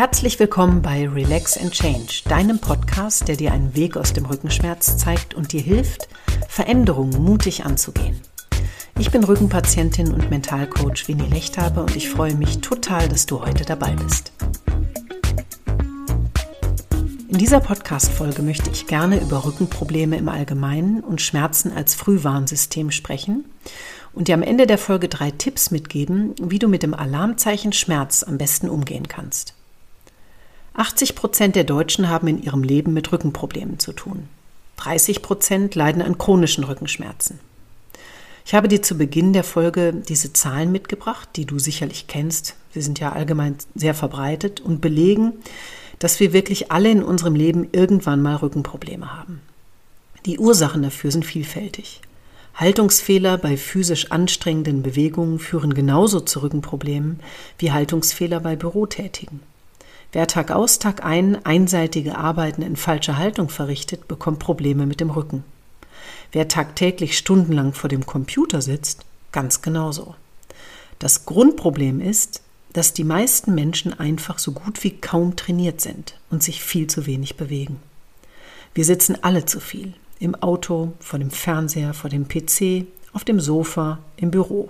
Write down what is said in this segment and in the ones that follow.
Herzlich willkommen bei Relax and Change, deinem Podcast, der dir einen Weg aus dem Rückenschmerz zeigt und dir hilft, Veränderungen mutig anzugehen. Ich bin Rückenpatientin und Mentalcoach Winnie Lechthaber und ich freue mich total, dass du heute dabei bist. In dieser Podcast-Folge möchte ich gerne über Rückenprobleme im Allgemeinen und Schmerzen als Frühwarnsystem sprechen und dir am Ende der Folge drei Tipps mitgeben, wie du mit dem Alarmzeichen Schmerz am besten umgehen kannst. 80 Prozent der Deutschen haben in ihrem Leben mit Rückenproblemen zu tun. 30 Prozent leiden an chronischen Rückenschmerzen. Ich habe dir zu Beginn der Folge diese Zahlen mitgebracht, die du sicherlich kennst. Sie sind ja allgemein sehr verbreitet und belegen, dass wir wirklich alle in unserem Leben irgendwann mal Rückenprobleme haben. Die Ursachen dafür sind vielfältig. Haltungsfehler bei physisch anstrengenden Bewegungen führen genauso zu Rückenproblemen wie Haltungsfehler bei Bürotätigen. Wer Tag aus, Tag ein einseitige Arbeiten in falscher Haltung verrichtet, bekommt Probleme mit dem Rücken. Wer tagtäglich stundenlang vor dem Computer sitzt, ganz genauso. Das Grundproblem ist, dass die meisten Menschen einfach so gut wie kaum trainiert sind und sich viel zu wenig bewegen. Wir sitzen alle zu viel. Im Auto, vor dem Fernseher, vor dem PC, auf dem Sofa, im Büro.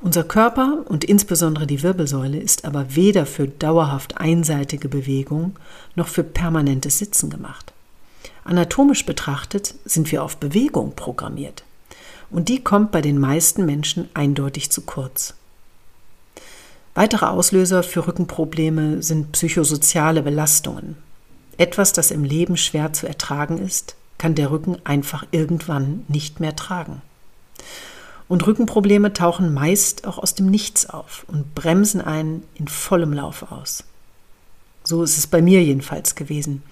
Unser Körper und insbesondere die Wirbelsäule ist aber weder für dauerhaft einseitige Bewegung noch für permanentes Sitzen gemacht. Anatomisch betrachtet sind wir auf Bewegung programmiert. Und die kommt bei den meisten Menschen eindeutig zu kurz. Weitere Auslöser für Rückenprobleme sind psychosoziale Belastungen. Etwas, das im Leben schwer zu ertragen ist, kann der Rücken einfach irgendwann nicht mehr tragen. Und Rückenprobleme tauchen meist auch aus dem Nichts auf und bremsen einen in vollem Lauf aus. So ist es bei mir jedenfalls gewesen.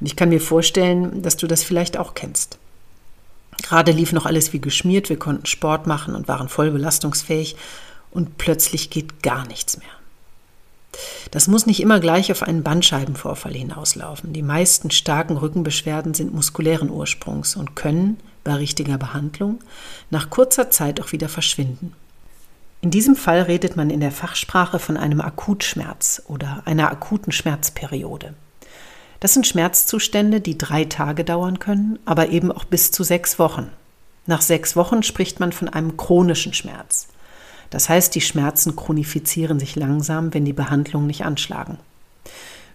Und ich kann mir vorstellen, dass du das vielleicht auch kennst. Gerade lief noch alles wie geschmiert, wir konnten Sport machen und waren voll belastungsfähig und plötzlich geht gar nichts mehr. Das muss nicht immer gleich auf einen Bandscheibenvorfall hinauslaufen. Die meisten starken Rückenbeschwerden sind muskulären Ursprungs und können, bei richtiger Behandlung, nach kurzer Zeit auch wieder verschwinden. In diesem Fall redet man in der Fachsprache von einem Akutschmerz oder einer akuten Schmerzperiode. Das sind Schmerzzustände, die drei Tage dauern können, aber eben auch bis zu sechs Wochen. Nach sechs Wochen spricht man von einem chronischen Schmerz. Das heißt, die Schmerzen chronifizieren sich langsam, wenn die Behandlungen nicht anschlagen.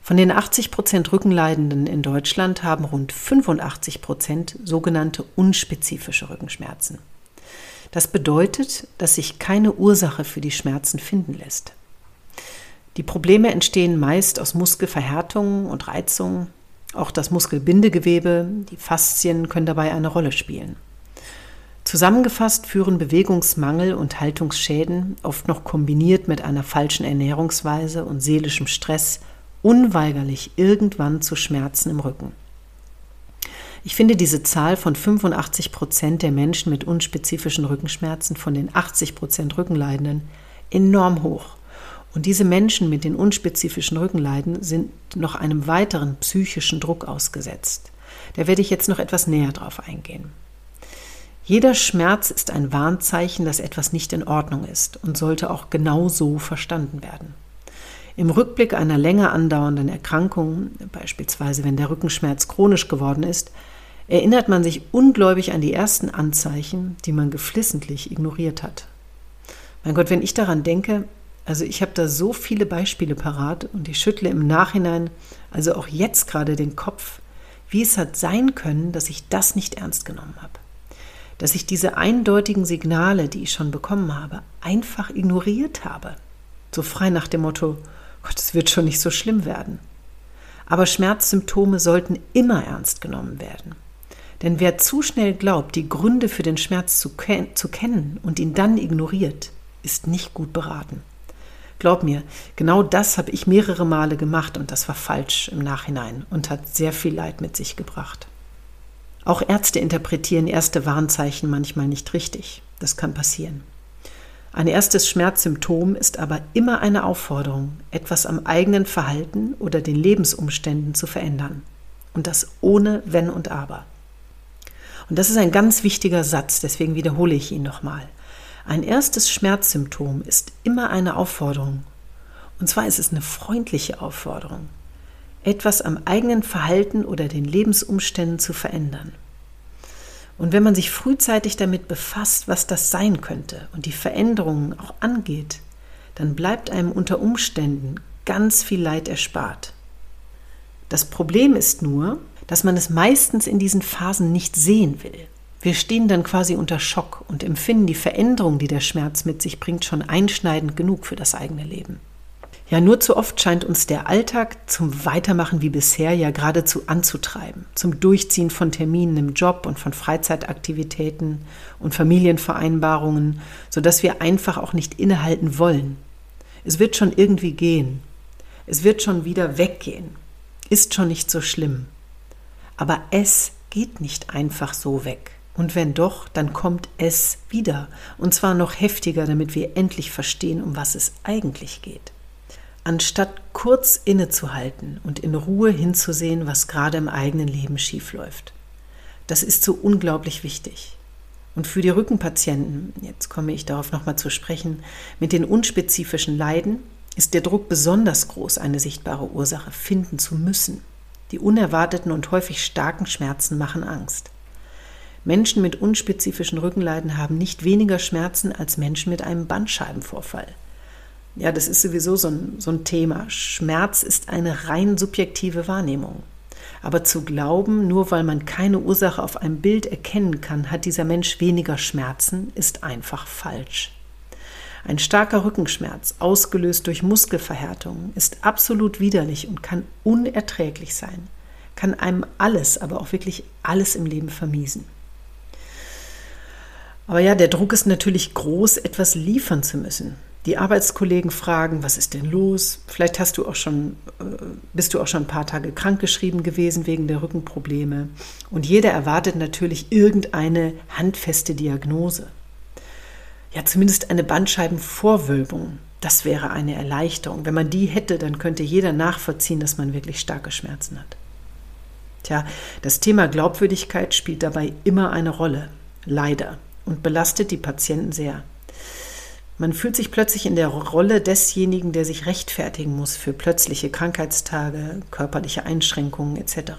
Von den 80 Prozent Rückenleidenden in Deutschland haben rund 85 Prozent sogenannte unspezifische Rückenschmerzen. Das bedeutet, dass sich keine Ursache für die Schmerzen finden lässt. Die Probleme entstehen meist aus Muskelverhärtungen und Reizungen. Auch das Muskelbindegewebe, die Faszien können dabei eine Rolle spielen. Zusammengefasst führen Bewegungsmangel und Haltungsschäden, oft noch kombiniert mit einer falschen Ernährungsweise und seelischem Stress, unweigerlich irgendwann zu Schmerzen im Rücken. Ich finde diese Zahl von 85 Prozent der Menschen mit unspezifischen Rückenschmerzen von den 80 Prozent Rückenleidenden enorm hoch. Und diese Menschen mit den unspezifischen Rückenleiden sind noch einem weiteren psychischen Druck ausgesetzt. Da werde ich jetzt noch etwas näher drauf eingehen. Jeder Schmerz ist ein Warnzeichen, dass etwas nicht in Ordnung ist und sollte auch genau so verstanden werden. Im Rückblick einer länger andauernden Erkrankung, beispielsweise wenn der Rückenschmerz chronisch geworden ist, erinnert man sich ungläubig an die ersten Anzeichen, die man geflissentlich ignoriert hat. Mein Gott, wenn ich daran denke, also ich habe da so viele Beispiele parat und ich schüttle im Nachhinein, also auch jetzt gerade den Kopf, wie es hat sein können, dass ich das nicht ernst genommen habe. Dass ich diese eindeutigen Signale, die ich schon bekommen habe, einfach ignoriert habe. So frei nach dem Motto, Gott, es wird schon nicht so schlimm werden. Aber Schmerzsymptome sollten immer ernst genommen werden. Denn wer zu schnell glaubt, die Gründe für den Schmerz zu, ken zu kennen und ihn dann ignoriert, ist nicht gut beraten. Glaub mir, genau das habe ich mehrere Male gemacht und das war falsch im Nachhinein und hat sehr viel Leid mit sich gebracht. Auch Ärzte interpretieren erste Warnzeichen manchmal nicht richtig. Das kann passieren. Ein erstes Schmerzsymptom ist aber immer eine Aufforderung, etwas am eigenen Verhalten oder den Lebensumständen zu verändern. Und das ohne Wenn und Aber. Und das ist ein ganz wichtiger Satz, deswegen wiederhole ich ihn nochmal. Ein erstes Schmerzsymptom ist immer eine Aufforderung. Und zwar ist es eine freundliche Aufforderung, etwas am eigenen Verhalten oder den Lebensumständen zu verändern. Und wenn man sich frühzeitig damit befasst, was das sein könnte und die Veränderungen auch angeht, dann bleibt einem unter Umständen ganz viel Leid erspart. Das Problem ist nur, dass man es meistens in diesen Phasen nicht sehen will. Wir stehen dann quasi unter Schock und empfinden die Veränderung, die der Schmerz mit sich bringt, schon einschneidend genug für das eigene Leben. Ja, nur zu oft scheint uns der Alltag zum Weitermachen wie bisher ja geradezu anzutreiben, zum Durchziehen von Terminen im Job und von Freizeitaktivitäten und Familienvereinbarungen, sodass wir einfach auch nicht innehalten wollen. Es wird schon irgendwie gehen. Es wird schon wieder weggehen. Ist schon nicht so schlimm. Aber es geht nicht einfach so weg. Und wenn doch, dann kommt es wieder. Und zwar noch heftiger, damit wir endlich verstehen, um was es eigentlich geht anstatt kurz innezuhalten und in Ruhe hinzusehen, was gerade im eigenen Leben schiefläuft. Das ist so unglaublich wichtig. Und für die Rückenpatienten, jetzt komme ich darauf nochmal zu sprechen, mit den unspezifischen Leiden ist der Druck besonders groß, eine sichtbare Ursache finden zu müssen. Die unerwarteten und häufig starken Schmerzen machen Angst. Menschen mit unspezifischen Rückenleiden haben nicht weniger Schmerzen als Menschen mit einem Bandscheibenvorfall. Ja, das ist sowieso so ein, so ein Thema. Schmerz ist eine rein subjektive Wahrnehmung. Aber zu glauben, nur weil man keine Ursache auf einem Bild erkennen kann, hat dieser Mensch weniger Schmerzen, ist einfach falsch. Ein starker Rückenschmerz, ausgelöst durch Muskelverhärtungen, ist absolut widerlich und kann unerträglich sein, kann einem alles, aber auch wirklich alles im Leben vermiesen. Aber ja, der Druck ist natürlich groß, etwas liefern zu müssen die Arbeitskollegen fragen, was ist denn los? Vielleicht hast du auch schon, äh, bist du auch schon ein paar Tage krankgeschrieben gewesen wegen der Rückenprobleme. Und jeder erwartet natürlich irgendeine handfeste Diagnose. Ja, zumindest eine Bandscheibenvorwölbung. Das wäre eine Erleichterung. Wenn man die hätte, dann könnte jeder nachvollziehen, dass man wirklich starke Schmerzen hat. Tja, das Thema Glaubwürdigkeit spielt dabei immer eine Rolle, leider, und belastet die Patienten sehr. Man fühlt sich plötzlich in der Rolle desjenigen, der sich rechtfertigen muss für plötzliche Krankheitstage, körperliche Einschränkungen etc.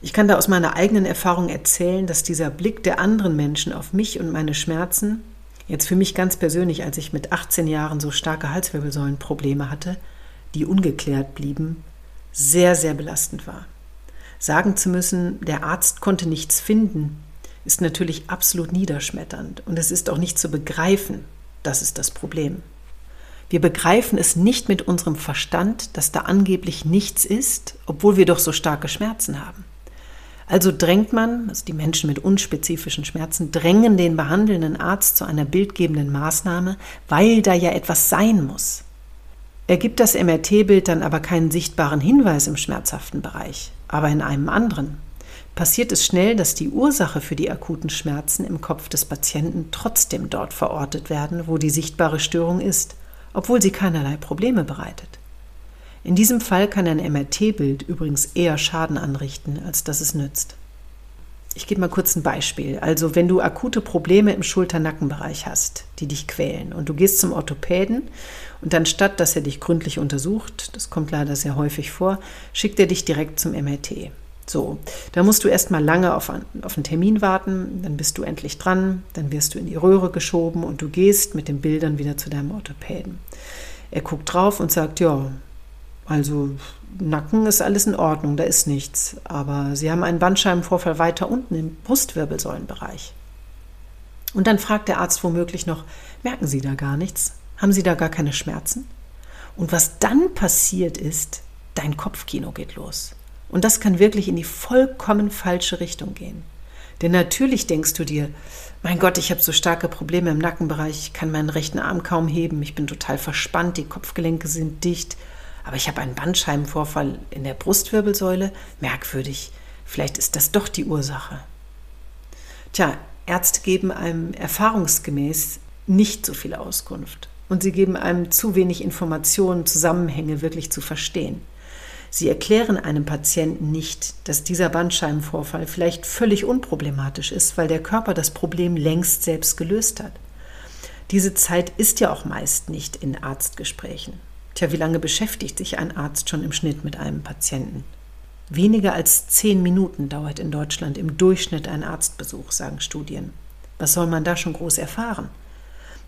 Ich kann da aus meiner eigenen Erfahrung erzählen, dass dieser Blick der anderen Menschen auf mich und meine Schmerzen, jetzt für mich ganz persönlich, als ich mit 18 Jahren so starke Halswirbelsäulenprobleme hatte, die ungeklärt blieben, sehr, sehr belastend war. Sagen zu müssen, der Arzt konnte nichts finden, ist natürlich absolut niederschmetternd und es ist auch nicht zu begreifen. Das ist das Problem. Wir begreifen es nicht mit unserem Verstand, dass da angeblich nichts ist, obwohl wir doch so starke Schmerzen haben. Also drängt man, also die Menschen mit unspezifischen Schmerzen, drängen den behandelnden Arzt zu einer bildgebenden Maßnahme, weil da ja etwas sein muss. Ergibt das MRT-Bild dann aber keinen sichtbaren Hinweis im schmerzhaften Bereich, aber in einem anderen passiert es schnell, dass die Ursache für die akuten Schmerzen im Kopf des Patienten trotzdem dort verortet werden, wo die sichtbare Störung ist, obwohl sie keinerlei Probleme bereitet. In diesem Fall kann ein MRT-Bild übrigens eher Schaden anrichten, als dass es nützt. Ich gebe mal kurz ein Beispiel. Also wenn du akute Probleme im Schulter-Nackenbereich hast, die dich quälen und du gehst zum Orthopäden und dann statt, dass er dich gründlich untersucht, das kommt leider sehr häufig vor, schickt er dich direkt zum MRT. So, da musst du erstmal lange auf, auf einen Termin warten, dann bist du endlich dran, dann wirst du in die Röhre geschoben und du gehst mit den Bildern wieder zu deinem Orthopäden. Er guckt drauf und sagt, ja, also Nacken ist alles in Ordnung, da ist nichts, aber Sie haben einen Bandscheibenvorfall weiter unten im Brustwirbelsäulenbereich. Und dann fragt der Arzt womöglich noch, merken Sie da gar nichts? Haben Sie da gar keine Schmerzen? Und was dann passiert ist, dein Kopfkino geht los. Und das kann wirklich in die vollkommen falsche Richtung gehen. Denn natürlich denkst du dir, mein Gott, ich habe so starke Probleme im Nackenbereich, ich kann meinen rechten Arm kaum heben, ich bin total verspannt, die Kopfgelenke sind dicht, aber ich habe einen Bandscheibenvorfall in der Brustwirbelsäule, merkwürdig, vielleicht ist das doch die Ursache. Tja, Ärzte geben einem erfahrungsgemäß nicht so viel Auskunft und sie geben einem zu wenig Informationen, Zusammenhänge wirklich zu verstehen. Sie erklären einem Patienten nicht, dass dieser Bandscheibenvorfall vielleicht völlig unproblematisch ist, weil der Körper das Problem längst selbst gelöst hat. Diese Zeit ist ja auch meist nicht in Arztgesprächen. Tja, wie lange beschäftigt sich ein Arzt schon im Schnitt mit einem Patienten? Weniger als zehn Minuten dauert in Deutschland im Durchschnitt ein Arztbesuch, sagen Studien. Was soll man da schon groß erfahren?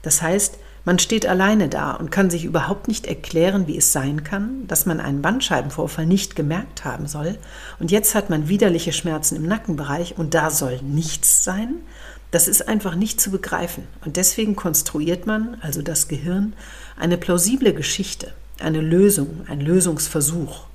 Das heißt, man steht alleine da und kann sich überhaupt nicht erklären, wie es sein kann, dass man einen Bandscheibenvorfall nicht gemerkt haben soll und jetzt hat man widerliche Schmerzen im Nackenbereich und da soll nichts sein. Das ist einfach nicht zu begreifen und deswegen konstruiert man, also das Gehirn, eine plausible Geschichte, eine Lösung, ein Lösungsversuch.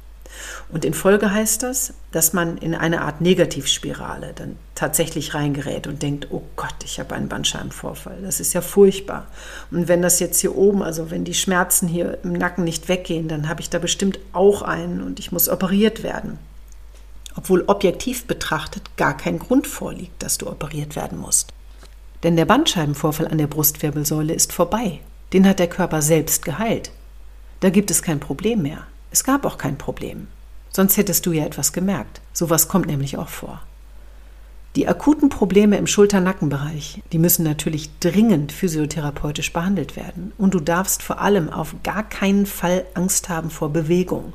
Und in Folge heißt das, dass man in eine Art Negativspirale dann tatsächlich reingerät und denkt, oh Gott, ich habe einen Bandscheibenvorfall. Das ist ja furchtbar. Und wenn das jetzt hier oben, also wenn die Schmerzen hier im Nacken nicht weggehen, dann habe ich da bestimmt auch einen und ich muss operiert werden. Obwohl objektiv betrachtet gar kein Grund vorliegt, dass du operiert werden musst. Denn der Bandscheibenvorfall an der Brustwirbelsäule ist vorbei. Den hat der Körper selbst geheilt. Da gibt es kein Problem mehr. Es gab auch kein Problem. Sonst hättest du ja etwas gemerkt. Sowas kommt nämlich auch vor. Die akuten Probleme im Schulter-Nackenbereich, die müssen natürlich dringend physiotherapeutisch behandelt werden. Und du darfst vor allem auf gar keinen Fall Angst haben vor Bewegung.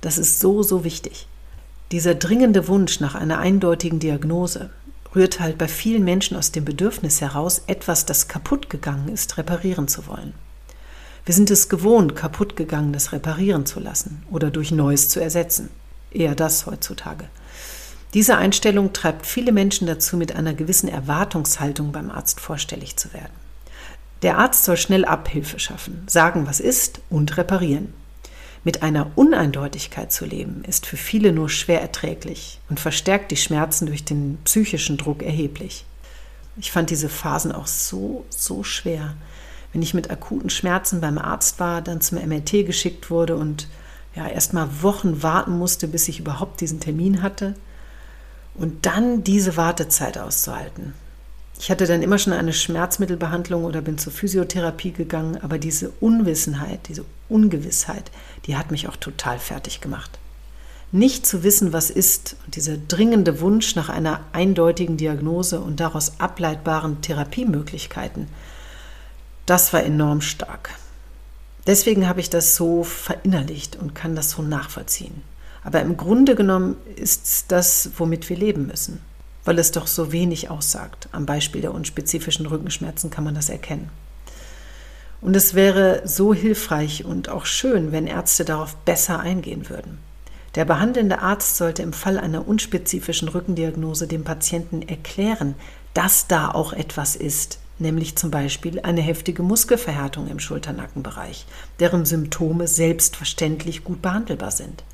Das ist so, so wichtig. Dieser dringende Wunsch nach einer eindeutigen Diagnose rührt halt bei vielen Menschen aus dem Bedürfnis heraus, etwas, das kaputt gegangen ist, reparieren zu wollen. Wir sind es gewohnt, kaputtgegangenes reparieren zu lassen oder durch Neues zu ersetzen. Eher das heutzutage. Diese Einstellung treibt viele Menschen dazu, mit einer gewissen Erwartungshaltung beim Arzt vorstellig zu werden. Der Arzt soll schnell Abhilfe schaffen, sagen, was ist und reparieren. Mit einer Uneindeutigkeit zu leben, ist für viele nur schwer erträglich und verstärkt die Schmerzen durch den psychischen Druck erheblich. Ich fand diese Phasen auch so, so schwer wenn ich mit akuten Schmerzen beim Arzt war, dann zum MRT geschickt wurde und ja, erst mal Wochen warten musste, bis ich überhaupt diesen Termin hatte. Und dann diese Wartezeit auszuhalten. Ich hatte dann immer schon eine Schmerzmittelbehandlung oder bin zur Physiotherapie gegangen, aber diese Unwissenheit, diese Ungewissheit, die hat mich auch total fertig gemacht. Nicht zu wissen, was ist und dieser dringende Wunsch nach einer eindeutigen Diagnose und daraus ableitbaren Therapiemöglichkeiten, das war enorm stark. Deswegen habe ich das so verinnerlicht und kann das so nachvollziehen. Aber im Grunde genommen ist es das, womit wir leben müssen, weil es doch so wenig aussagt. Am Beispiel der unspezifischen Rückenschmerzen kann man das erkennen. Und es wäre so hilfreich und auch schön, wenn Ärzte darauf besser eingehen würden. Der behandelnde Arzt sollte im Fall einer unspezifischen Rückendiagnose dem Patienten erklären, dass da auch etwas ist, nämlich zum Beispiel eine heftige Muskelverhärtung im Schulternackenbereich, deren Symptome selbstverständlich gut behandelbar sind.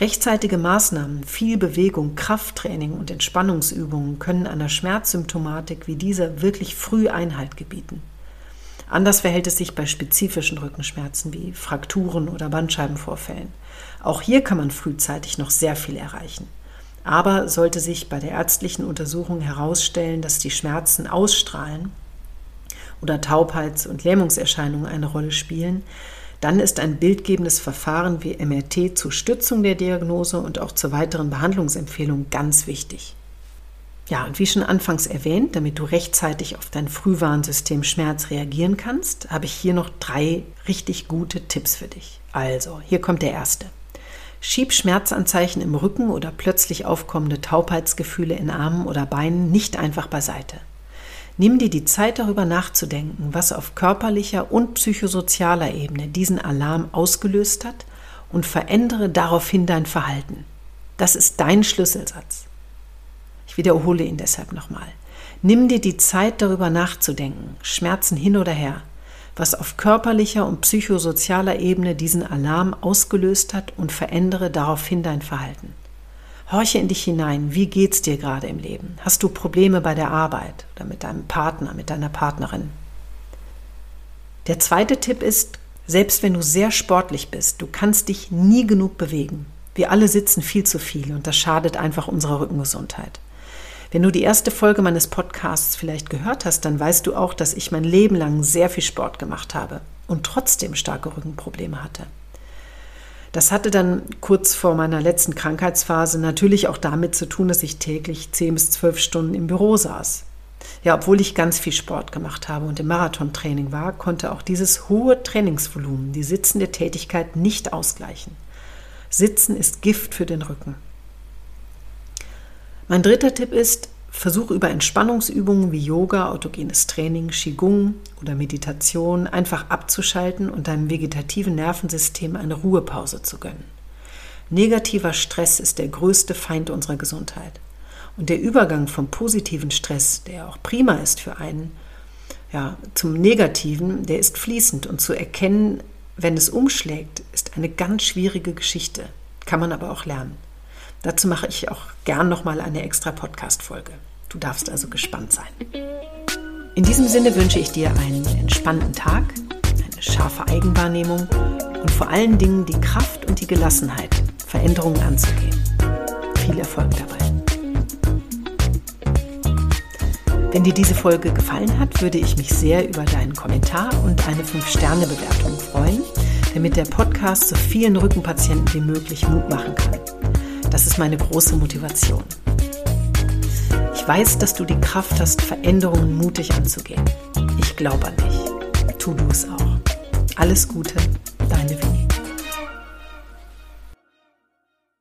Rechtzeitige Maßnahmen, viel Bewegung, Krafttraining und Entspannungsübungen können einer Schmerzsymptomatik wie dieser wirklich früh Einhalt gebieten. Anders verhält es sich bei spezifischen Rückenschmerzen wie Frakturen oder Bandscheibenvorfällen. Auch hier kann man frühzeitig noch sehr viel erreichen. Aber sollte sich bei der ärztlichen Untersuchung herausstellen, dass die Schmerzen ausstrahlen oder Taubheits- und Lähmungserscheinungen eine Rolle spielen, dann ist ein bildgebendes Verfahren wie MRT zur Stützung der Diagnose und auch zur weiteren Behandlungsempfehlung ganz wichtig. Ja, und wie schon anfangs erwähnt, damit du rechtzeitig auf dein Frühwarnsystem Schmerz reagieren kannst, habe ich hier noch drei richtig gute Tipps für dich. Also, hier kommt der erste. Schieb Schmerzanzeichen im Rücken oder plötzlich aufkommende Taubheitsgefühle in Armen oder Beinen nicht einfach beiseite. Nimm dir die Zeit darüber nachzudenken, was auf körperlicher und psychosozialer Ebene diesen Alarm ausgelöst hat und verändere daraufhin dein Verhalten. Das ist dein Schlüsselsatz. Ich wiederhole ihn deshalb nochmal. Nimm dir die Zeit darüber nachzudenken, Schmerzen hin oder her, was auf körperlicher und psychosozialer Ebene diesen Alarm ausgelöst hat und verändere daraufhin dein Verhalten. Horche in dich hinein, wie geht's dir gerade im Leben? Hast du Probleme bei der Arbeit oder mit deinem Partner, mit deiner Partnerin? Der zweite Tipp ist, selbst wenn du sehr sportlich bist, du kannst dich nie genug bewegen. Wir alle sitzen viel zu viel und das schadet einfach unserer Rückengesundheit. Wenn du die erste Folge meines Podcasts vielleicht gehört hast, dann weißt du auch, dass ich mein Leben lang sehr viel Sport gemacht habe und trotzdem starke Rückenprobleme hatte. Das hatte dann kurz vor meiner letzten Krankheitsphase natürlich auch damit zu tun, dass ich täglich 10 bis 12 Stunden im Büro saß. Ja, obwohl ich ganz viel Sport gemacht habe und im Marathontraining war, konnte auch dieses hohe Trainingsvolumen die sitzende Tätigkeit nicht ausgleichen. Sitzen ist Gift für den Rücken. Mein dritter Tipp ist, versuche über Entspannungsübungen wie Yoga, autogenes Training, Qigong oder Meditation einfach abzuschalten und deinem vegetativen Nervensystem eine Ruhepause zu gönnen. Negativer Stress ist der größte Feind unserer Gesundheit. Und der Übergang vom positiven Stress, der auch prima ist für einen, ja, zum negativen, der ist fließend und zu erkennen, wenn es umschlägt, ist eine ganz schwierige Geschichte, kann man aber auch lernen. Dazu mache ich auch gern nochmal eine extra Podcast-Folge. Du darfst also gespannt sein. In diesem Sinne wünsche ich dir einen entspannten Tag, eine scharfe Eigenwahrnehmung und vor allen Dingen die Kraft und die Gelassenheit, Veränderungen anzugehen. Viel Erfolg dabei. Wenn dir diese Folge gefallen hat, würde ich mich sehr über deinen Kommentar und eine 5-Sterne-Bewertung freuen, damit der Podcast so vielen Rückenpatienten wie möglich Mut machen kann. Das ist meine große Motivation. Ich weiß, dass du die Kraft hast, Veränderungen mutig anzugehen. Ich glaube an dich. Tu du es auch. Alles Gute,